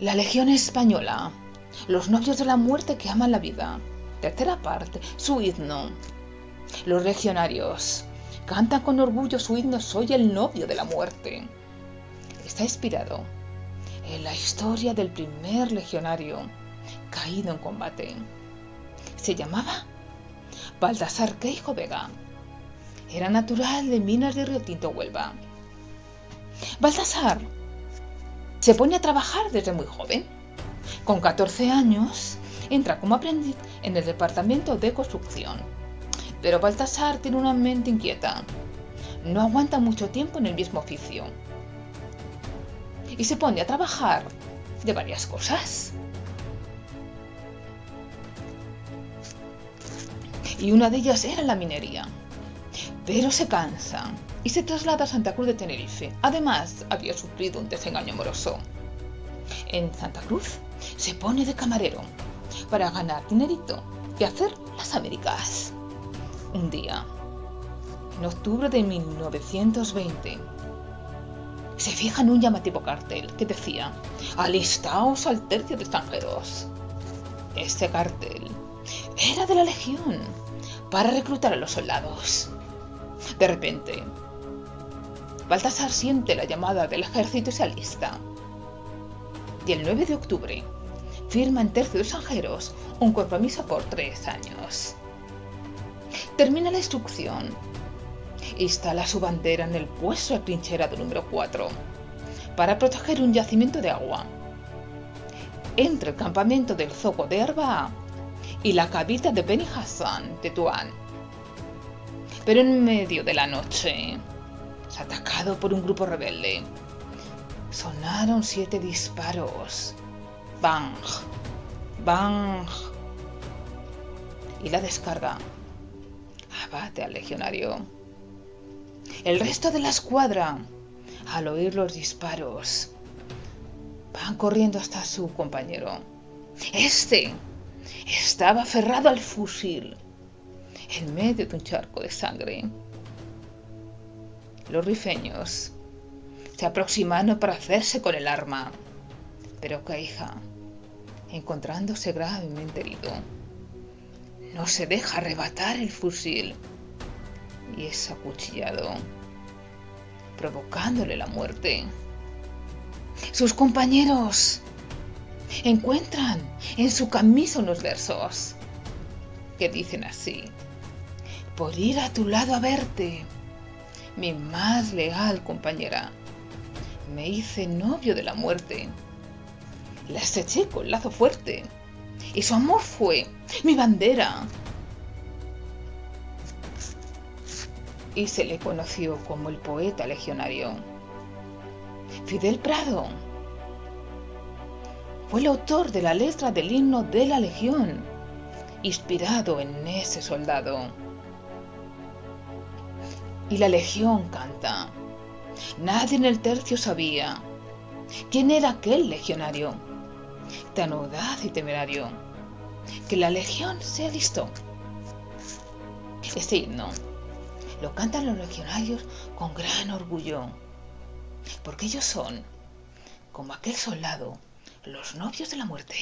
La Legión Española. Los novios de la muerte que aman la vida. Tercera parte. Su himno. Los legionarios. Cantan con orgullo su himno Soy el novio de la muerte. Está inspirado en la historia del primer legionario caído en combate. Se llamaba Baltasar Queijo Vega. Era natural de Minas de Río Tinto, Huelva. Baltasar se pone a trabajar desde muy joven. Con 14 años entra como aprendiz en el departamento de construcción. Pero Baltasar tiene una mente inquieta. No aguanta mucho tiempo en el mismo oficio. Y se pone a trabajar de varias cosas. Y una de ellas era la minería. Pero se cansa y se traslada a Santa Cruz de Tenerife. Además, había sufrido un desengaño amoroso. En Santa Cruz se pone de camarero para ganar dinerito y hacer las Américas. Un día, en octubre de 1920, se fija en un llamativo cartel que decía, alistaos al tercio de extranjeros. Este cartel era de la Legión para reclutar a los soldados. De repente, Baltasar siente la llamada del ejército y se alista. Y el 9 de octubre firma en Tercio de Extranjeros un compromiso por tres años. Termina la instrucción. Instala su bandera en el puesto de trincherado número 4 para proteger un yacimiento de agua. Entre el campamento del Zoco de Arba y la cabita de Beni Hassan de Tuán. Pero en medio de la noche, atacado por un grupo rebelde. Sonaron siete disparos. Bang, bang. Y la descarga abate al legionario. El resto de la escuadra, al oír los disparos, van corriendo hasta su compañero. Este estaba aferrado al fusil en medio de un charco de sangre. Los rifeños. Se aproximaron para hacerse con el arma, pero Caija, encontrándose gravemente herido, no se deja arrebatar el fusil. Y es acuchillado, provocándole la muerte. Sus compañeros encuentran en su camisa unos versos que dicen así, por ir a tu lado a verte mi más leal compañera. Me hice novio de la muerte. La eché con lazo fuerte. Y su amor fue mi bandera. Y se le conoció como el poeta legionario. Fidel Prado fue el autor de la letra del himno de la Legión, inspirado en ese soldado y la legión canta. Nadie en el tercio sabía quién era aquel legionario, tan audaz y temerario, que la legión se alistó. Este himno lo cantan los legionarios con gran orgullo, porque ellos son, como aquel soldado, los novios de la muerte.